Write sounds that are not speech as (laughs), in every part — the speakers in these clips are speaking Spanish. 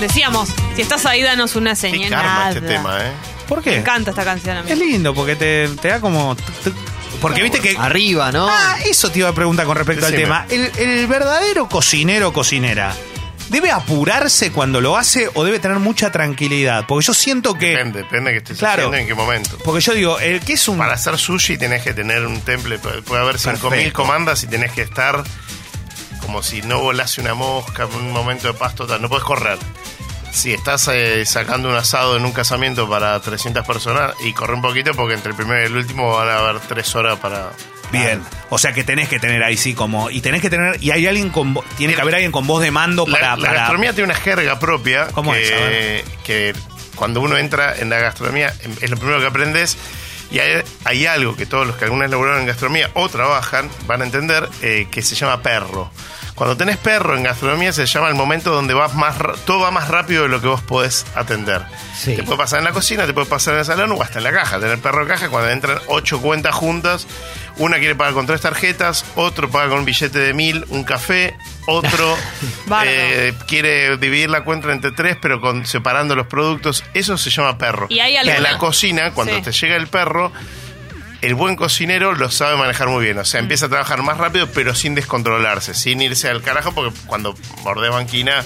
Decíamos, si estás ahí, danos una Qué señal. karma este tema, ¿eh? ¿Por Me qué? encanta esta canción a mí. Es lindo porque te, te da como... Porque viste que... Arriba, ¿no? Ah, eso te iba a preguntar con respecto al tema. ¿El, el verdadero cocinero o cocinera debe apurarse cuando lo hace o debe tener mucha tranquilidad? Porque yo siento que... Depende, depende de que estés Claro. haciendo en qué momento. Porque yo digo, el que es un... Para hacer sushi tenés que tener un temple, puede haber 5.000 Perfecto. comandas y tenés que estar como si no volase una mosca en un momento de paz total, no puedes correr. Si estás eh, sacando un asado en un casamiento para 300 personas y corre un poquito porque entre el primero y el último van a haber 3 horas para... Bien, o sea que tenés que tener ahí sí como y tenés que tener y hay alguien con tiene que haber alguien con voz de mando para, la gastronomía tiene una jerga propia ¿Cómo que, es? Que cuando uno entra en la gastronomía em, es lo primero que aprendes y hay, hay algo que todos los que alguna vez laburaron en gastronomía o trabajan van a entender eh, que se llama perro. Cuando tenés perro en gastronomía se llama el momento donde vas más todo va más rápido de lo que vos podés atender. Sí. Te puede pasar en la cocina, te puede pasar en el salón o hasta en la caja. Tener perro en caja cuando entran ocho cuentas juntas, una quiere pagar con tres tarjetas, otro paga con un billete de mil, un café, otro (laughs) eh, quiere dividir la cuenta entre tres, pero con, separando los productos. Eso se llama perro. Y hay en alguna- la cocina, cuando Sí. te llega el perro, el buen cocinero lo sabe manejar muy bien. O Mm. sea, empieza a trabajar más rápido, pero sin descontrolarse, sin irse al carajo, porque cuando mordés banquina.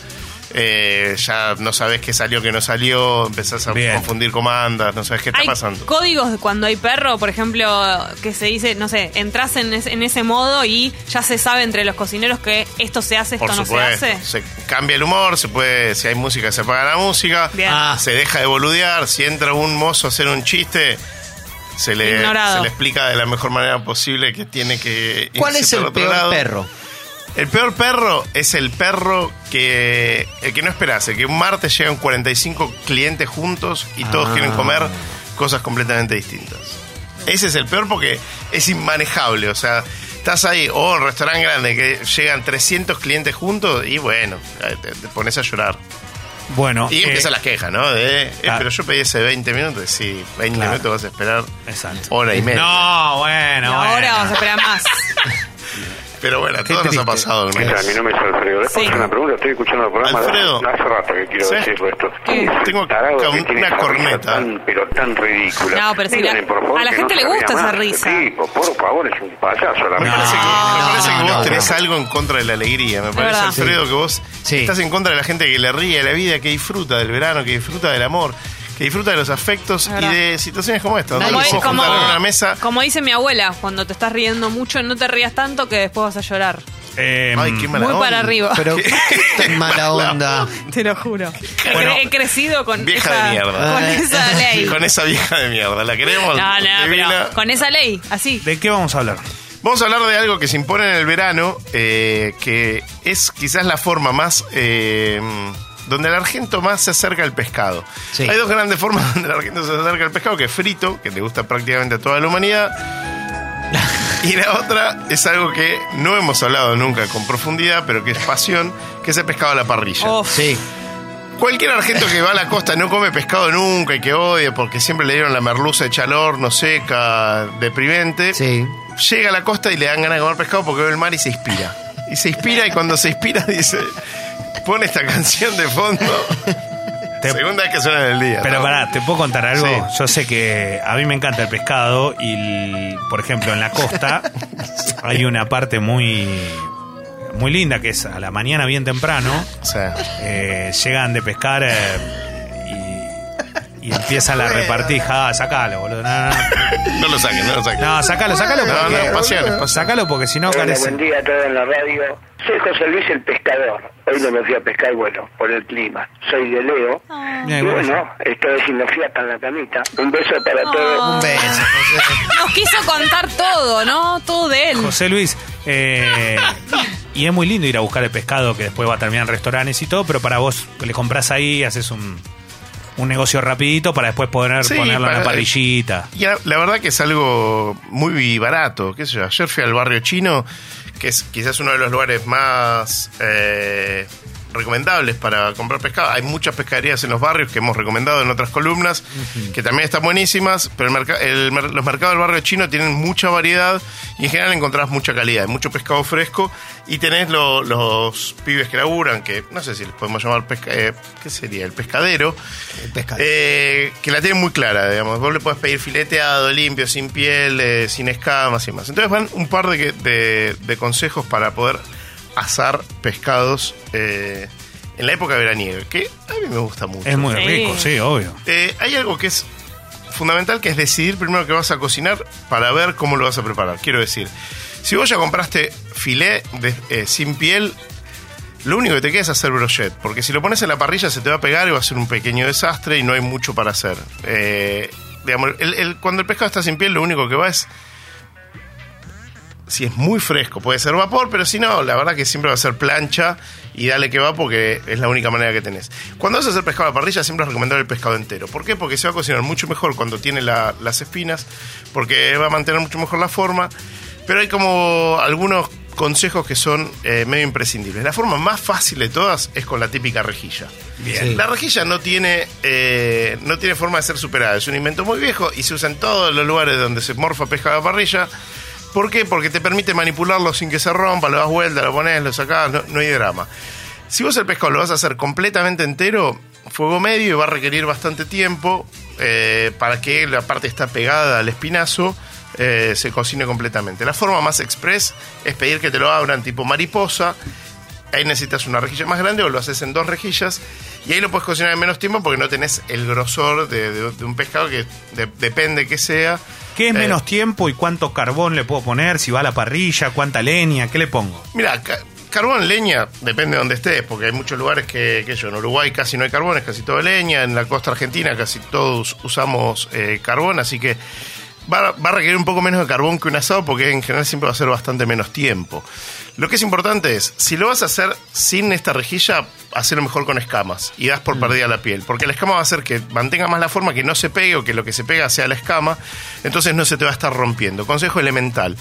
Eh, ya no sabes qué salió, qué no salió, empezás a Bien. confundir comandas, no sabes qué está Hay pasando. códigos de cuando hay perro, por ejemplo, que se dice, no sé, entras en, es- en ese modo y ya se sabe entre los cocineros que esto se hace, esto Por no supuesto, se hace. se cambia el humor, se puede, si hay música se apaga la música, Bien. Ah. se deja de boludear, si entra un mozo a hacer un chiste, se le, se le explica de la mejor manera posible que tiene que ¿Cuál irse es el peor lado. perro? El peor perro es el perro que el que no esperas, el que un martes llegan 45 clientes juntos y todos Ah. quieren comer cosas completamente distintas. Ese es el peor porque es inmanejable, o sea, estás ahí o en un restaurante grande que llegan 300 clientes juntos y bueno, eh, te, te pones a llorar. bueno, Y eh, empiezan las quejas, ¿no? De, eh, claro. pero yo pedí ese 20 minutos, sí, 20 Claro. minutos vas a esperar exacto. hora y media. No, bueno, Pero bueno, a todos nos ha pasado. ¿no? ¿Qué tal? Mi nombre es Alfredo. ¿Le Sí. una pregunta? Estoy escuchando el programa Alfredo. de- hace rato que quiero ¿Sí? decirlo esto. ¿Qué? ¿Quién es el Tengo que una corneta. Tan, pero tan ridícula. No, pero si Díganle, la- por favor, a la gente no le gusta esa risa. Tipo, por favor, es un payaso. La Me parece que, me no, parece no, que vos no, tenés no. algo en contra de la alegría. Me parece. Alfredo, que vos Sí. estás en contra de la gente que le ríe de la vida, que disfruta del verano, que disfruta del amor, que disfruta de los afectos y de situaciones como esta. Como, juntar en una mesa. como dice mi abuela, cuando te estás riendo mucho, no te rías tanto que después vas a llorar. Eh, Ay, qué mala Muy onda. para arriba. Pero qué tan mala onda. Te lo juro. He, Bueno, cre- he crecido con vieja esa, de mierda. con esa ley. Con esa vieja de mierda. ¿La queremos? No, no, pero con esa ley, así. ¿De qué vamos a hablar? Vamos a hablar de algo que se impone en el verano, eh, que es quizás la forma más... eh, donde el argento más se acerca al pescado. Sí. Hay dos grandes formas (laughs) donde el argento se acerca al pescado, que es frito, que le gusta prácticamente a toda la humanidad. (laughs) Y la otra es algo que no hemos hablado nunca con profundidad, pero que es pasión, que es el pescado a la parrilla. Oh, Sí. Cualquier argento que va a la costa no come pescado nunca y que odia porque siempre le dieron la merluza hecha al horno, seca, deprimente. Sí. Llega a la costa y le dan ganas de comer pescado porque ve el mar y se inspira. Y se inspira y cuando se inspira dice, pone esta canción de fondo. Te- Segunda vez que suena en el día. Pero ¿no? pará, ¿te puedo contar algo? Sí. Yo sé que a mí me encanta el pescado y, el- por ejemplo, en la costa (laughs) hay una parte muy muy linda que es a la mañana bien temprano, O sea, eh, llegan de pescar eh, y, y empiezan a repartir. Ah, sacalo, boludo. No, no, no lo saquen, no lo saquen. no, sacalo, sacalo. No, porque- no, pasiones, pasiones. Sacalo porque si no Hola, carece. buen día a todos en la radio. Soy José Luis el pescador. Hoy no me fui a pescar, bueno, por el clima. Soy de Leo. Y bueno. bueno, estoy sin fiesta en la camita. Un beso para todos. Un beso, José. Nos quiso contar todo, ¿no? Todo de él. José Luis, eh, y es muy lindo ir a buscar el pescado que después va a terminar en restaurantes y todo, pero para vos le compras ahí, haces un, un negocio rapidito para después poder Sí, ponerlo en la parrillita. Y la, la verdad que es algo muy barato. ¿Qué sé yo? Ayer fui al barrio chino, que es quizás uno de los lugares más. eh, recomendables para comprar pescado. Hay muchas pescaderías en los barrios que hemos recomendado en otras columnas, que también están buenísimas, pero el merca- el los mercados del barrio chino tienen mucha variedad y en general encontrás mucha calidad, hay mucho pescado fresco y tenés lo- los pibes que laburan, que no sé si les podemos llamar pesca, eh, ¿qué sería? El pescadero. El pescado. Eh, que la tienen muy clara, digamos. Vos le podés pedir fileteado, limpio, sin piel, eh, sin escamas y más. Entonces van un par de, que- de- de consejos para poder asar pescados eh, en la época veraniega, que a mí me gusta mucho. Es muy Sí. rico, sí, obvio. Eh, hay algo que es fundamental, que es decidir primero qué vas a cocinar para ver cómo lo vas a preparar. Quiero decir, si vos ya compraste filé de- eh, sin piel, lo único que te queda es hacer brochet, porque si lo pones en la parrilla se te va a pegar y va a ser un pequeño desastre y no hay mucho para hacer. Eh, digamos, el- el- cuando el pescado está sin piel, lo único que va es si es muy fresco, puede ser vapor, pero si no, la verdad que siempre va a ser plancha y dale que va porque es la única manera que tenés. Cuando vas a hacer pescado a la parrilla, siempre es recomendable el pescado entero. ¿Por qué? Porque se va a cocinar mucho mejor cuando tiene la- las espinas, porque va a mantener mucho mejor la forma. Pero hay como algunos consejos que son eh, medio imprescindibles. La forma más fácil de todas es con la típica rejilla. Bien. La rejilla no tiene, eh, no tiene forma de ser superada. Es un invento muy viejo y se usa en todos los lugares donde se morfa pescado a la parrilla. ¿Por qué? Porque te permite manipularlo sin que se rompa, lo das vuelta, lo pones, lo sacás, no, hay drama. Si vos el pescado lo vas a hacer completamente entero, fuego medio y va a requerir bastante tiempo eh, para que la parte está pegada al espinazo eh, se cocine completamente. La forma más express es pedir que te lo abran tipo mariposa. Ahí necesitas una rejilla más grande o lo haces en dos rejillas y ahí lo puedes cocinar en menos tiempo porque no tenés el grosor de un pescado que de- depende que sea. ¿Qué es Eh, menos tiempo y cuánto carbón le puedo poner? Si va a la parrilla, cuánta leña, ¿qué le pongo? Mira, ca- carbón, leña, depende de donde estés, porque hay muchos lugares que, que yo, en Uruguay casi no hay carbón, es casi todo leña, en la costa argentina casi todos usamos eh, carbón, así que va, va a requerir un poco menos de carbón que un asado, porque en general siempre va a ser bastante menos tiempo. Lo que es importante es, si lo vas a hacer sin esta rejilla, hacerlo mejor con escamas y das por perdida la piel, porque la escama va a hacer que mantenga más la forma, que no se pegue o que lo que se pega sea la escama, entonces no se te va a estar rompiendo. Consejo elemental.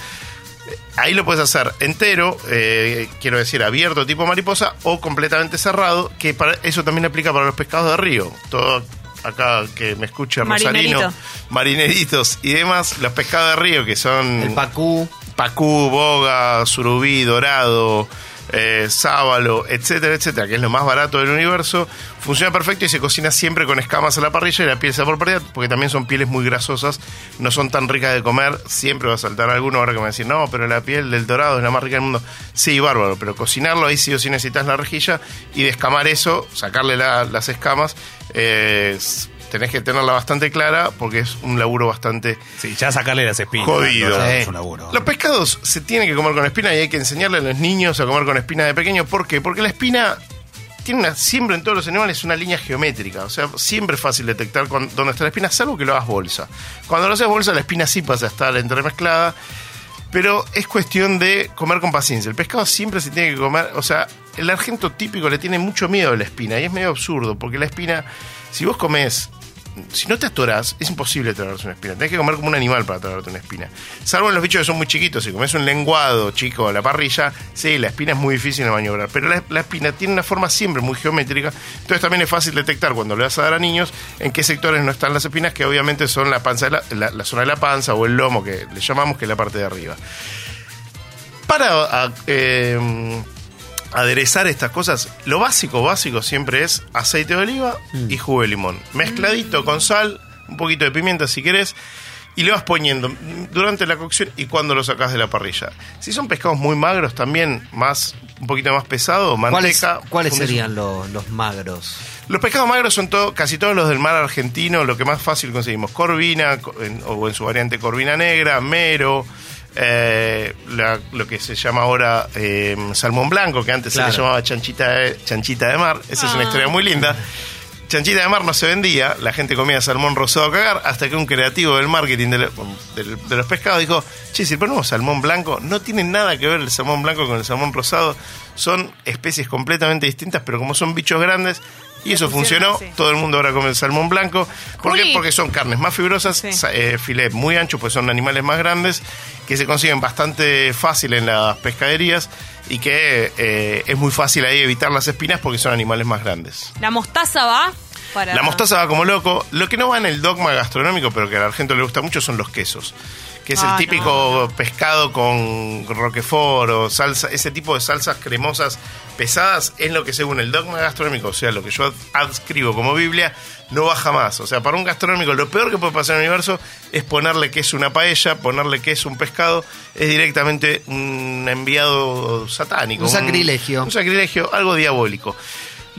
Ahí lo puedes hacer entero, eh, quiero decir abierto tipo mariposa o completamente cerrado, que para eso también aplica para los pescados de río. Todo acá que me escuche Rosarino, Marinerito. marineritos y demás, los pescados de río que son El pacú. pacú, boga, surubí, dorado, eh, sábalo, etcétera, etcétera, que es lo más barato del universo, funciona perfecto y se cocina siempre con escamas a la parrilla y la piel se por pérdida, porque también son pieles muy grasosas, no son tan ricas de comer, siempre va a saltar alguno ahora que me va a decir, no, pero la piel del dorado es la más rica del mundo. Sí, bárbaro, pero cocinarlo ahí sí o sí necesitas la rejilla y descamar eso, sacarle la- las escamas, eh, tenés que tenerla bastante clara porque es un laburo bastante Sí, ya sacarle las espinas. Jodido. no. Es un laburo. los pescados se tienen que comer con espina y hay que enseñarle a los niños a comer con espina de pequeño. ¿Por qué? Porque la espina tiene una, siempre en todos los animales una línea geométrica. O sea, siempre es fácil detectar dónde está la espina, salvo que lo hagas bolsa. Cuando lo haces bolsa, la espina sí pasa a estar entremezclada. Pero es cuestión de comer con paciencia. El pescado siempre se tiene que comer. O sea, el argento típico le tiene mucho miedo a la espina. Y es medio absurdo, porque la espina, si vos comes si no te atorás, es imposible tragarte una espina. Tenés que comer como un animal para tragarte una espina. Salvo en los bichos que son muy chiquitos. Si comes un lenguado chico a la parrilla, sí, la espina es muy difícil de maniobrar. Pero la, la espina tiene una forma siempre muy geométrica. Entonces también es fácil detectar cuando le vas a dar a niños en qué sectores no están las espinas, que obviamente son la, panza la, la- zona de la panza o el lomo, que le llamamos, que es la parte de arriba. Para eh, aderezar estas cosas, lo básico, básico siempre es aceite de oliva y jugo de limón. Mezcladito con sal, un poquito de pimienta si querés, y le vas poniendo durante la cocción y cuando lo sacas de la parrilla. Si son pescados muy magros, también más un poquito más pesado, ¿Cuáles, manteca. ¿cuáles serían los, los magros? los pescados magros son todo, casi todos los del mar argentino, lo que más fácil conseguimos. Corvina, en- o en su variante corvina negra, mero, eh, la- lo que se llama ahora eh, salmón blanco, que antes Claro. se le llamaba chanchita de, chanchita de mar. Esa es una Ah. historia muy linda. Chanchita de mar no se vendía, la gente comía salmón rosado a cagar, hasta que un creativo del marketing de, de los pescados dijo, che, si ponemos salmón blanco, no tiene nada que ver el salmón blanco con el salmón rosado, son especies completamente distintas, pero como son bichos grandes, y eso funcionó, sí. todo el mundo ahora come el salmón blanco. ¿Por qué? Porque son carnes más fibrosas, Sí. eh, filet muy ancho, pues son animales más grandes, que se consiguen bastante fácil en las pescaderías y que eh, es muy fácil ahí evitar las espinas porque son animales más grandes. La mostaza va para... La mostaza va como loco. Lo que no va en el dogma gastronómico, pero que a la gente le gusta mucho, son los quesos. Que es Ah, el típico no, no. pescado con roquefort o salsa, ese tipo de salsas cremosas pesadas es lo que según el dogma gastronómico, o sea, lo que yo adscribo como Biblia, no va jamás. O sea, para un gastronómico lo peor que puede pasar en el universo es ponerle que es una paella, ponerle que es un pescado, es directamente un enviado satánico. Un sacrilegio. Un sacrilegio, algo diabólico.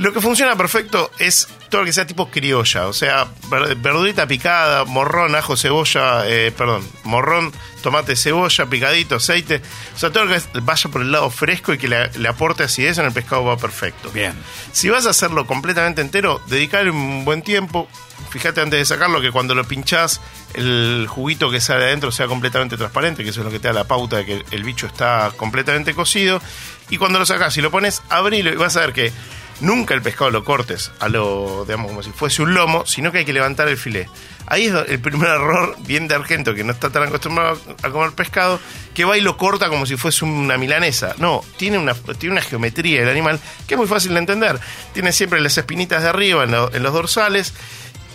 Lo que funciona perfecto es todo lo que sea tipo criolla, o sea, ver- verdurita picada, morrón, ajo, cebolla, eh, perdón, morrón, tomate, cebolla, picadito, aceite, o sea, todo lo que vaya por el lado fresco y que le, le aporte acidez en el pescado va perfecto. Bien. Si vas a hacerlo completamente entero, dedicarle un buen tiempo. Fíjate antes de sacarlo que cuando lo pinchás, el juguito que sale adentro sea completamente transparente, que eso es lo que te da la pauta de que el bicho está completamente cocido. Y cuando lo sacás y lo pones, abrilo y vas a ver que nunca el pescado lo cortes a lo, digamos, como si fuese un lomo, sino que hay que levantar el filé. Ahí es el primer (laughs) error, bien de argento, que no está tan acostumbrado a comer pescado, que va y lo corta como si fuese una milanesa. No, tiene una, tiene una geometría el animal que es muy fácil de entender. Tiene siempre las espinitas de arriba en, lo- en los dorsales.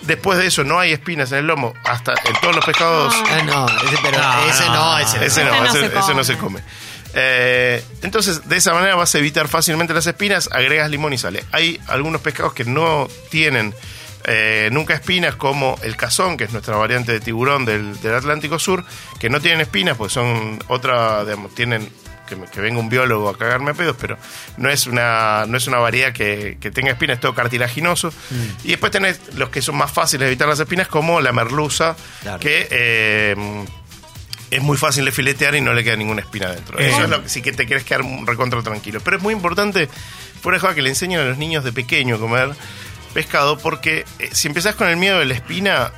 Después de eso no hay espinas en el lomo, hasta en todos los pescados. Ah, no, ese, pero No, ese no, no, ese no. Ese no, Ese no ese, se ese come. no se come. Eh, entonces, de esa manera vas a evitar fácilmente las espinas, agregas limón y sale. Hay algunos pescados que no tienen eh, nunca espinas, como el cazón, que es nuestra variante de tiburón del, del Atlántico Sur, que no tienen espinas, pues son otra, digamos, tienen que, venga un biólogo a cagarme a pedos, pero no es una, no es una variedad que, que tenga espinas, es todo cartilaginoso. Y después tenés los que son más fáciles de evitar las espinas, como la merluza, Claro. que eh, es muy fácil de filetear y no le queda ninguna espina dentro. Eso es lo que sí que te quieres quedar un recontra tranquilo. Pero es muy importante, fuera de que le enseñen a los niños de pequeño a comer pescado, porque eh, si empezás con el miedo de la espina,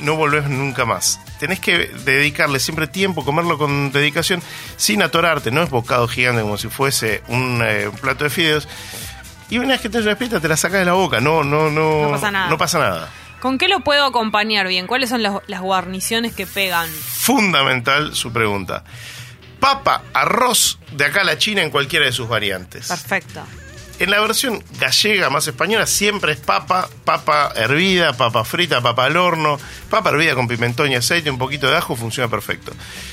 no volvés nunca más. Tenés que dedicarle siempre tiempo, comerlo con dedicación, sin atorarte. No es bocado gigante como si fuese un, eh, un plato de fideos. Y una vez que tenés una espina, te la sacas de la boca. No, no, no. No pasa nada. No pasa nada. ¿Con qué lo puedo acompañar bien? ¿Cuáles son las, las guarniciones que pegan? Fundamental su pregunta. Papa, arroz de acá a la China en cualquiera de sus variantes. Perfecto. En la versión gallega más española siempre es papa, papa hervida, papa frita, papa al horno, papa hervida con pimentón y aceite, un poquito de ajo, funciona perfecto.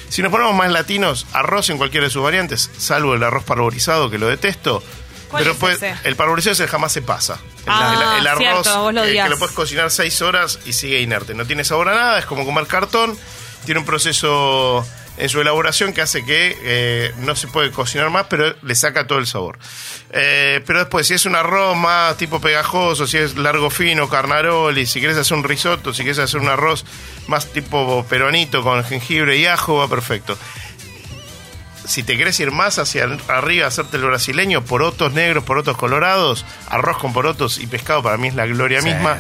Si nos ponemos más latinos, arroz en cualquiera de sus variantes, salvo el arroz parborizado que lo detesto. ¿Cuál pero es pues, el parborizado ese jamás se pasa. El, Ah, el- el arroz cierto, vos lo eh, que lo puedes cocinar seis horas y sigue inerte. No tiene sabor a nada, es como comer cartón. Tiene un proceso en su elaboración que hace que eh, no se puede cocinar más, pero le saca todo el sabor. Eh, pero después, si es un arroz más tipo pegajoso, si es largo fino, carnaroli, si quieres hacer un risotto, si quieres hacer un arroz más tipo peronito con jengibre y ajo, va perfecto si te querés ir más hacia arriba, hacerte el brasileño, porotos negros, porotos colorados, arroz con porotos y pescado para mí es la gloria Sí, misma,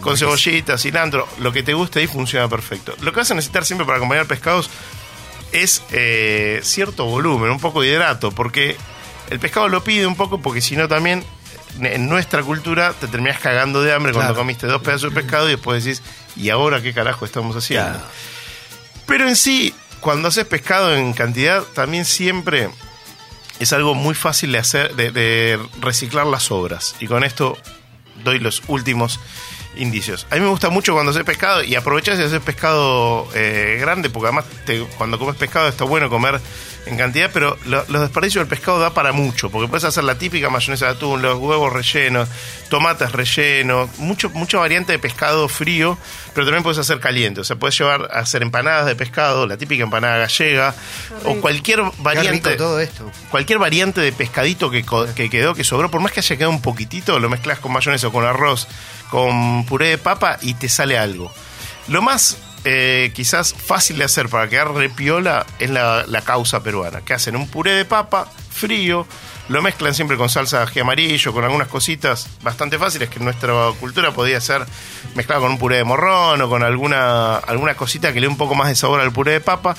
con cebollita, cilantro, lo que te guste ahí funciona perfecto. Lo que vas a necesitar siempre para acompañar pescados es eh, cierto volumen, un poco de hidrato, porque el pescado lo pide un poco, porque si no también en nuestra cultura te terminás cagando de hambre cuando comiste dos pedazos de pescado y después decís, ¿y ahora qué carajo estamos haciendo? Claro. Pero en sí, cuando haces pescado en cantidad, también siempre es algo muy fácil de hacer, de, reciclar las sobras. Y con esto doy los últimos indicios. A mí me gusta mucho cuando haces pescado y aprovechás de hacer pescado eh, grande, porque además te- cuando comes pescado está bueno comer en cantidad, pero lo- los desperdicios del pescado da para mucho, porque puedes hacer la típica mayonesa de atún, los huevos rellenos, tomates rellenos, mucho, mucha variante de pescado frío, pero también puedes hacer caliente, o sea, puedes llevar a hacer empanadas de pescado, la típica empanada gallega, o cualquier Qué variante rico todo esto. cualquier variante de pescadito que, que quedó, que sobró, por más que haya quedado un poquitito, lo mezclas con mayonesa o con arroz, con puré de papa y te sale algo. Lo más eh, quizás fácil de hacer para quedar repiola es la, la causa peruana, que hacen un puré de papa frío, lo mezclan siempre con salsa de ají amarillo, con algunas cositas bastante fáciles que en nuestra cultura podía ser mezclado con un puré de morrón o con alguna, alguna cosita que le dé un poco más de sabor al puré de papa.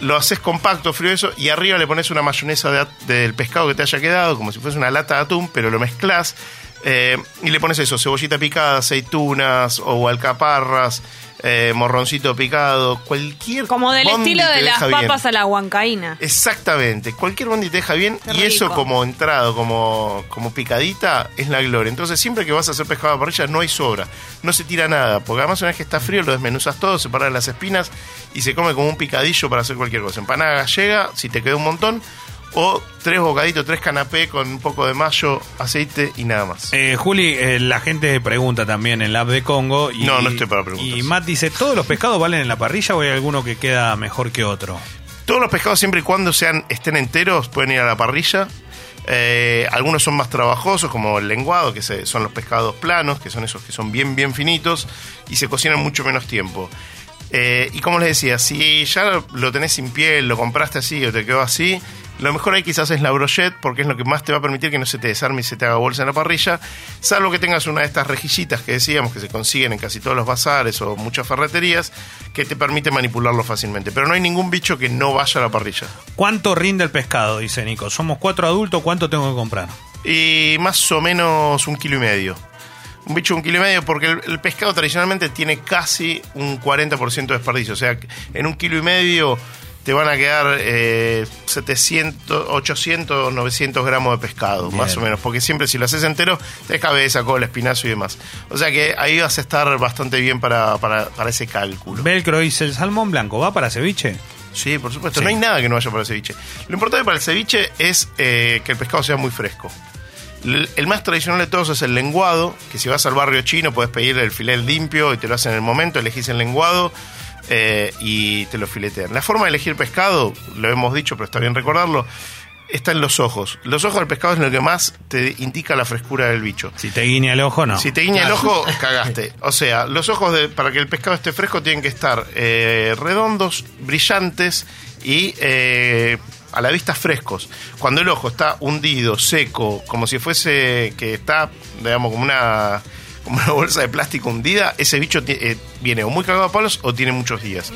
Lo haces compacto, frío eso, y arriba le pones una mayonesa del pescado que te haya quedado, como si fuese una lata de atún, pero lo mezclas eh, y le pones eso, cebollita picada, aceitunas o alcaparras, eh, morroncito picado, cualquier Como del bondi estilo de las bien. papas a la huancaína. Exactamente, cualquier bondi te deja bien Qué y eso como entrado, como, como picadita, es la gloria. Entonces siempre que vas a hacer pescado a la parrilla no hay sobra, no se tira nada, porque además una vez que está frío lo desmenuzas todo, separas las espinas y se come como un picadillo para hacer cualquier cosa. Empanada gallega, si te queda un montón, o tres bocaditos, tres canapé con un poco de mayo, aceite y nada más. Eh, Juli, eh, la gente pregunta también en la app de Congo. Y, No, no estoy para preguntas. Y Matt dice, ¿todos los pescados valen en la parrilla o hay alguno que queda mejor que otro? Todos los pescados, siempre y cuando sean estén enteros, pueden ir a la parrilla. Eh, algunos son más trabajosos, como el lenguado, que se- son los pescados planos, que son esos que son bien, bien finitos y se cocinan mucho menos tiempo. Eh, y como les decía, si ya lo tenés sin piel, lo compraste así o te quedó así, lo mejor ahí quizás es la brochette, porque es lo que más te va a permitir que no se te desarme y se te haga bolsa en la parrilla, salvo que tengas una de estas rejillitas que decíamos que se consiguen en casi todos los bazares o muchas ferreterías, que te permite manipularlo fácilmente. Pero no hay ningún bicho que no vaya a la parrilla. ¿Cuánto rinde el pescado? Dice Nico. Somos cuatro adultos, ¿cuánto tengo que comprar? Y más o menos un kilo y medio. Un bicho un kilo y medio, porque el, el pescado tradicionalmente tiene casi un 40% de desperdicio. O sea, en un kilo y medio te van a quedar eh, 700, 800, 900 gramos de pescado, Bien. más o menos. Porque siempre si lo haces entero, te cabeza, cola, espinazo y demás. O sea que ahí vas a estar bastante bien para, para, para ese cálculo. Velcro dice, ¿el salmón blanco va para ceviche? Sí, por supuesto. Sí. No hay nada que no vaya para el ceviche. Lo importante para el ceviche es eh, que el pescado sea muy fresco. El, el más tradicional de todos es el lenguado, que si vas al barrio chino puedes pedir el filet limpio y te lo hacen en el momento, elegís el lenguado eh, y te lo filetean. La forma de elegir pescado, lo hemos dicho, pero está bien recordarlo, está en los ojos. Los ojos del pescado es lo que más te indica la frescura del bicho. Si te guiña el ojo, no. Si te guiña el ojo, (laughs) cagaste. O sea, los ojos de- para que el pescado esté fresco tienen que estar eh, redondos, brillantes y eh, a la vista frescos. Cuando el ojo está hundido, seco, como si fuese que está, digamos, como una, como una bolsa de plástico hundida, ese bicho eh, viene o muy cagado a palos o tiene muchos días.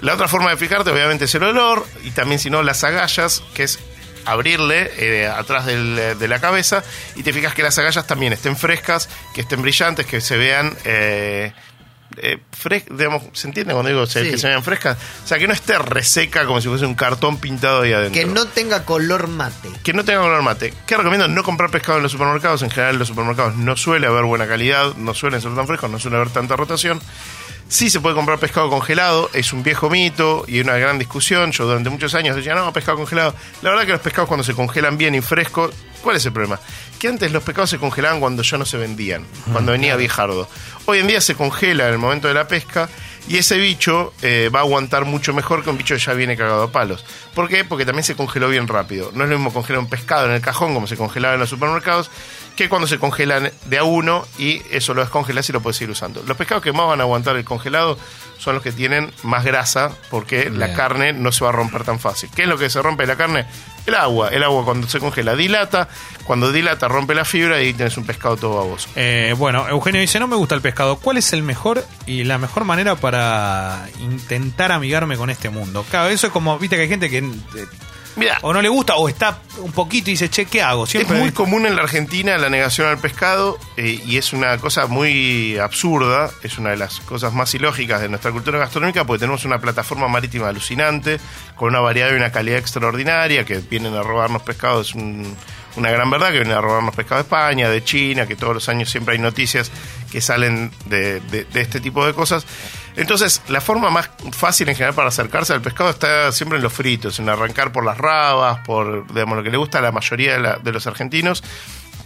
La otra forma de fijarte, obviamente, es el olor y también, si no, las agallas, que es abrirle eh, atrás del- de la cabeza y te fijas que las agallas también estén frescas, que estén brillantes, que se vean... Eh, eh, fres- digamos, ¿Se entiende cuando digo se- Sí. que se vean frescas? O sea, que no esté reseca como si fuese un cartón pintado ahí adentro. Que no tenga color mate. Que no tenga color mate. ¿Qué recomiendo? No comprar pescado en los supermercados. En general, en los supermercados no suele haber buena calidad, no suelen ser tan frescos, no suele haber tanta rotación. Sí se puede comprar pescado congelado, es un viejo mito y una gran discusión. Yo durante muchos años decía, no, pescado congelado. La verdad que los pescados cuando se congelan bien y frescos, ¿cuál es el problema? Que antes los pescados se congelaban cuando ya no se vendían, cuando venía viejardo. Hoy en día se congela en el momento de la pesca y ese bicho eh, va a aguantar mucho mejor que un bicho que ya viene cagado a palos. ¿Por qué? Porque también se congeló bien rápido. No es lo mismo congelar un pescado en el cajón como se congelaba en los supermercados que cuando se congelan de a uno y eso lo descongelas y lo puedes ir usando. Los pescados que más van a aguantar el congelado son los que tienen más grasa porque la carne no se va a romper tan fácil. ¿Qué es lo que se rompe la carne? El agua. El agua cuando se congela dilata, cuando dilata rompe la fibra y tienes un pescado todo baboso. Eh, bueno, Eugenio dice, no me gusta el pescado. ¿Cuál es el mejor y la mejor manera para intentar amigarme con este mundo? Claro, eso es como, viste que hay gente que eh, Mira, o no le gusta o está un poquito y dice, che, ¿qué hago? Siempre es muy común en la Argentina la negación al pescado eh, y es una cosa muy absurda, es una de las cosas más ilógicas de nuestra cultura gastronómica porque tenemos una plataforma marítima alucinante, con una variedad y una calidad extraordinaria, que vienen a robarnos pescado, es un- una gran verdad, que vienen a robarnos pescado de España, de China, que todos los años siempre hay noticias que salen de, de- de este tipo de cosas. Entonces, la forma más fácil en general para acercarse al pescado está siempre en los fritos, en arrancar por las rabas, por digamos, lo que le gusta a la mayoría de, los argentinos,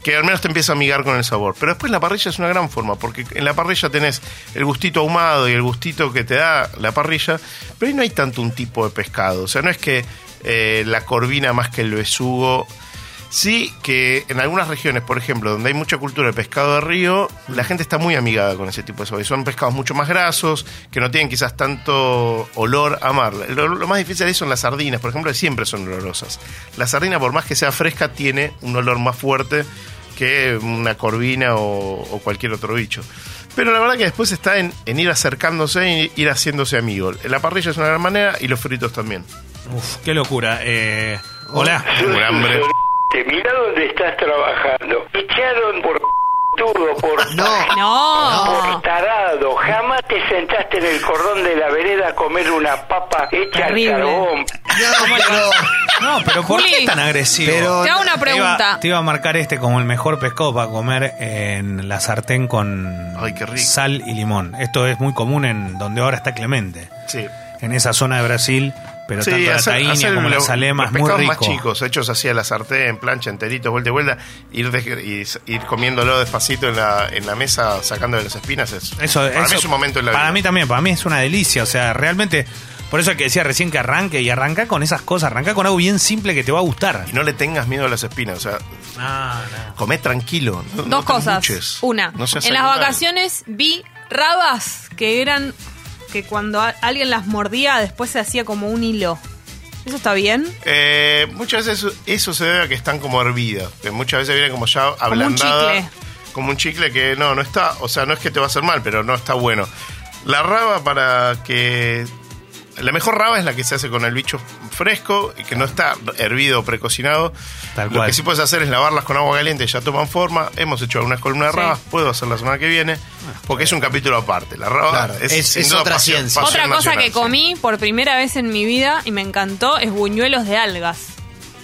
que al menos te empieza a amigar con el sabor. Pero después la parrilla es una gran forma, porque en la parrilla tenés el gustito ahumado y el gustito que te da la parrilla, pero ahí no hay tanto un tipo de pescado. O sea, no es que eh, la corvina más que el besugo. Sí que en algunas regiones, por ejemplo, donde hay mucha cultura de pescado de río, la gente está muy amigada con ese tipo de sabores. Son pescados mucho más grasos, que no tienen quizás tanto olor a mar. Lo, lo más difícil ahí son las sardinas, por ejemplo, que siempre son olorosas. La sardina, por más que sea fresca, tiene un olor más fuerte que una corvina o, o cualquier otro bicho. Pero la verdad que después está en, en ir acercándose y ir haciéndose amigo. La parrilla es una gran manera y los fritos también. Uf, qué locura. Eh, hola. Tengo un hambre. Mira dónde estás trabajando. Echaron por tu pelotudo, por, No. No. por tarado. Jamás te sentaste en el cordón de la vereda a comer una papa hecha Terrible. al carbón. No, pero, No, pero ¿por Juli. qué tan agresivo? Pero- Te hago una Te iba, pregunta. te iba a marcar este como el mejor pescado para comer en la sartén con Ay, qué rico. sal y limón. Esto es muy común en donde ahora está Clemente. Sí. En esa zona de Brasil, pero Sí, tanto la hacer- taíña hacer como lo- la salema es los muy rico. más chicos, hechos así a la sartén, plancha, enteritos, vuelta y vuelta, ir, de- ir comiéndolo despacito en la, en la mesa, sacándole las espinas, es, Eso, para eso- mí es un momento en la Para vida. mí también, para mí es una delicia. O sea, realmente, por eso que decía recién que arranque y arranca con esas cosas, arranca con algo bien simple que te va a gustar. Y no le tengas miedo a las espinas, o sea, No, no. comé tranquilo. no- Dos cosas. Una, no seas en las vacaciones vi rabas que eran que cuando alguien las mordía después se hacía como un hilo. ¿Eso está bien? Eh, muchas veces eso, eso se debe a que están como hervidas, que muchas veces vienen como ya un ablandada. chicle. Como un chicle que no, no está, o sea, no es que te va a hacer mal, pero no está bueno. La raba para que... La mejor raba es la que se hace con el bicho fresco y que no está hervido o precocinado. Tal Lo cual. que sí puedes hacer es lavarlas con agua caliente, ya toman forma. Hemos hecho algunas columnas de Sí. rabas, puedo hacer la semana que viene, porque es un capítulo aparte. La raba Claro, es, es- sin es duda otra pasión- ciencia. pasión Otra cosa nacional, que sí. comí por primera vez en mi vida y me encantó es buñuelos de algas.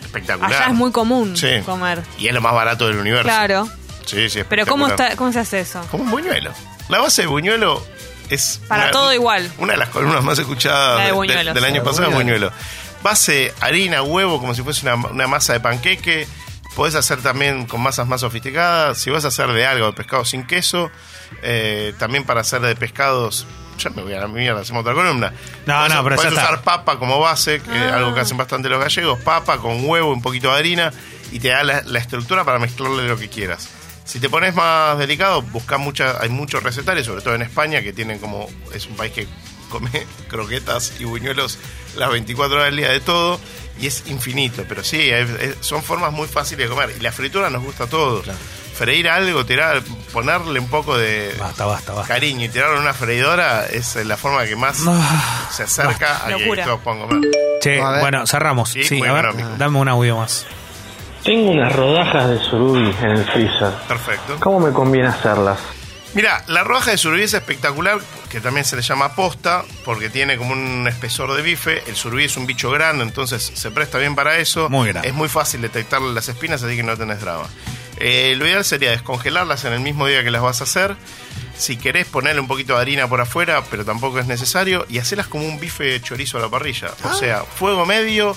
Espectacular. Allá es muy común Sí. comer. Y es lo más barato del universo. Claro. Sí, sí, Pero ¿cómo, espectacular. está, ¿cómo se hace eso? Como un buñuelo. La base de buñuelo es. Para todo igual. Una de las columnas más escuchadas de de- del año pasado es buñuelo. Base harina, huevo, como si fuese una, una masa de panqueque. Podés hacer también con masas más sofisticadas. Si vas a hacer de algo, de pescado sin queso. eh, también para hacer de pescados. Ya me voy a la mierda, hacemos otra columna. No, Podés- no, pero ya podés está. usar papa como base, que es algo que hacen bastante los gallegos. Papa con huevo, un poquito de harina. Y te da la, la estructura para mezclarle lo que quieras. Si te pones más delicado, busca mucha, hay muchos recetarios, sobre todo en España, que tienen como, es un país que come (laughs) croquetas y buñuelos las 24 horas del día de todo, y es infinito, pero sí, hay- es- son formas muy fáciles de comer, y la fritura nos gusta a todos. Freír algo, tirar, ponerle un poco de Basta, basta, basta. cariño y tirarlo en una freidora es la forma que más Ah, se acerca a que todos puedan comer. Che, bueno, cerramos. Sí, a ver, económico. dame un audio más. Tengo unas rodajas de surubí en el freezer. Perfecto. ¿Cómo me conviene hacerlas? Mira, la rodaja de surubí es espectacular, que también se le llama posta, porque tiene como un espesor de bife. El surubí es un bicho grande, entonces se presta bien para eso. Muy grande. Es muy fácil detectarle las espinas, así que no tenés drama. Eh, lo ideal sería descongelarlas en el mismo día que las vas a hacer. Si querés ponerle un poquito de harina por afuera, pero tampoco es necesario, y hacerlas como un bife chorizo a la parrilla. O sea, fuego medio,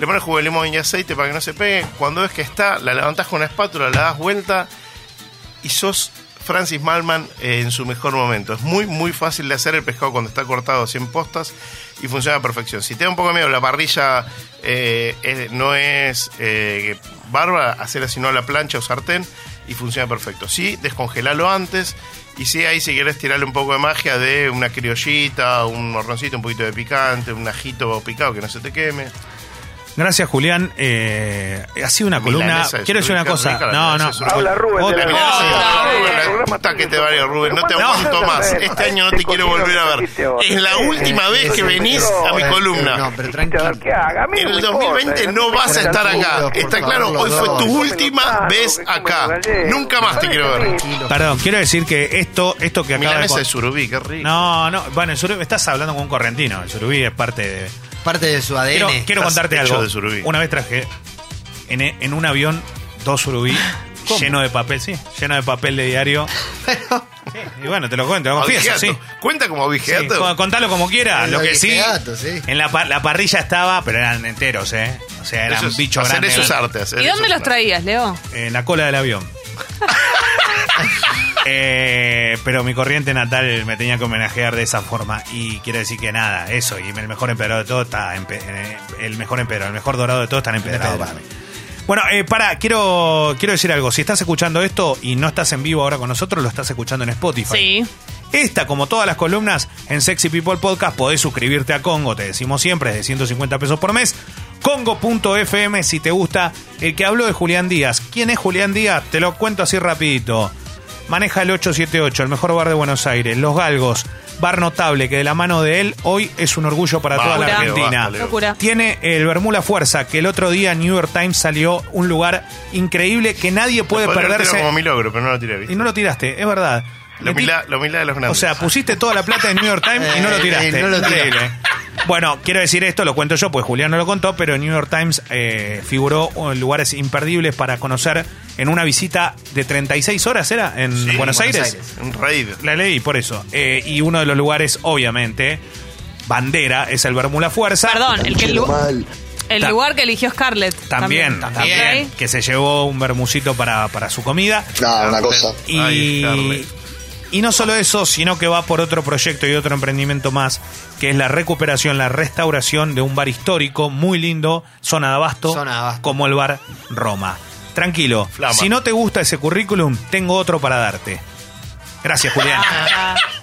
le pones jugo de limón y aceite para que no se pegue. Cuando ves que está, la levantás con una espátula, la das vuelta y sos Francis Malman eh, en su mejor momento. Es muy, muy fácil de hacer el pescado cuando está cortado así en postas y funciona a perfección. Si te da un poco de miedo, la parrilla eh, es- no es eh, bárbara, hacer así no a la plancha o sartén y funciona perfecto. Sí, descongelalo antes y sí, ahí si quieres tirarle un poco de magia de una criollita, un morroncito, un poquito de picante, un ajito picado que no se te queme. Gracias, Julián. Eh, ha sido una columna. Quiero decir una cosa. No, no. Habla Rubén que te. No te aguanto ¿cuántas más. Este año no te quiero volver a ver. Es la última vez que venís a mi columna. No, pero tranquilo. En el me importa, 2020 ¿eh? no vas a estar acá. Está claro, hoy fue tu última vez acá. Nunca más te quiero ver. Perdón, quiero decir que esto, esto que acaba de. Milanesa de surubí, qué rico. No, no. Bueno, el surubí, estás hablando con un correntino. El surubí es parte de. Parte de su ADN. Quiero, contarte algo. de surubí. Una vez traje en, en un avión dos surubí (laughs) lleno de papel, sí, lleno de papel de diario. (laughs) Sí, y bueno, te lo cuento, lo confieso, sí. Cuenta como Sí, abigeato. con- contalo como quiera. Lo que sí, sí. en la, pa- la parrilla estaba, pero eran enteros, ¿eh? O sea, eran Eso es- bichos hacer grandes. hacer ¿Y dónde los traías, Leo? En la cola del avión. Eh, pero mi corriente natal me tenía que homenajear de esa forma y quiere decir que nada, eso y el mejor empedrado de todo está eh, el mejor empedrado, el mejor dorado de todo está empedrado para mí. Bueno, eh, para, quiero, quiero decir algo. Si estás escuchando esto y no estás en vivo ahora con nosotros, lo estás escuchando en Spotify. Sí. Esta, como todas las columnas, en Sexy People Podcast podés suscribirte a Congo, te decimos siempre, es de 150 pesos por mes. Congo.fm si te gusta. El que habló de Julián Díaz. ¿Quién es Julián Díaz? Te lo cuento así rapidito. Maneja el 878, el mejor bar de Buenos Aires. Los Galgos, bar notable que de la mano de él hoy es un orgullo para toda la. Argentina. Locura. Tiene el Bermuda Fuerza, que el otro día New York Times salió un lugar increíble que nadie puede perderse. como mi logro, pero no lo tiré. ¿viste? Y no lo tiraste, es verdad. La humildad, la humildad de los grandes. o sea, pusiste toda la plata en New York Times y no lo (laughs) Eh, tiraste. eh, no lo tiré. Bueno, quiero decir esto, lo cuento yo, pues Julián no lo contó, pero New York Times eh, figuró en lugares imperdibles para conocer en una visita de 36 horas, ¿era? En Sí, Buenos, Buenos Aires. Aires. un raid. La leí, por eso. Eh, y uno de los lugares, obviamente, bandera, es el Bermuda Fuerza. Perdón, el, que el, lu- el Ta- lugar que eligió Scarlett. También, también, que se llevó un bermucito para, para su comida. No, una cosa. Y, Ay, y no solo eso, sino que va por otro proyecto y otro emprendimiento más, que es la recuperación, la restauración de un bar histórico muy lindo, zona de abasto, Zona de Abasto. como el bar Roma. Tranquilo, Flama. si no te gusta ese currículum, tengo otro para darte. Gracias, Julián. (laughs)